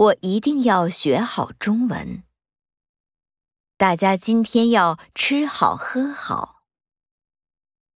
我一定要学好中文。大家今天要吃好喝好。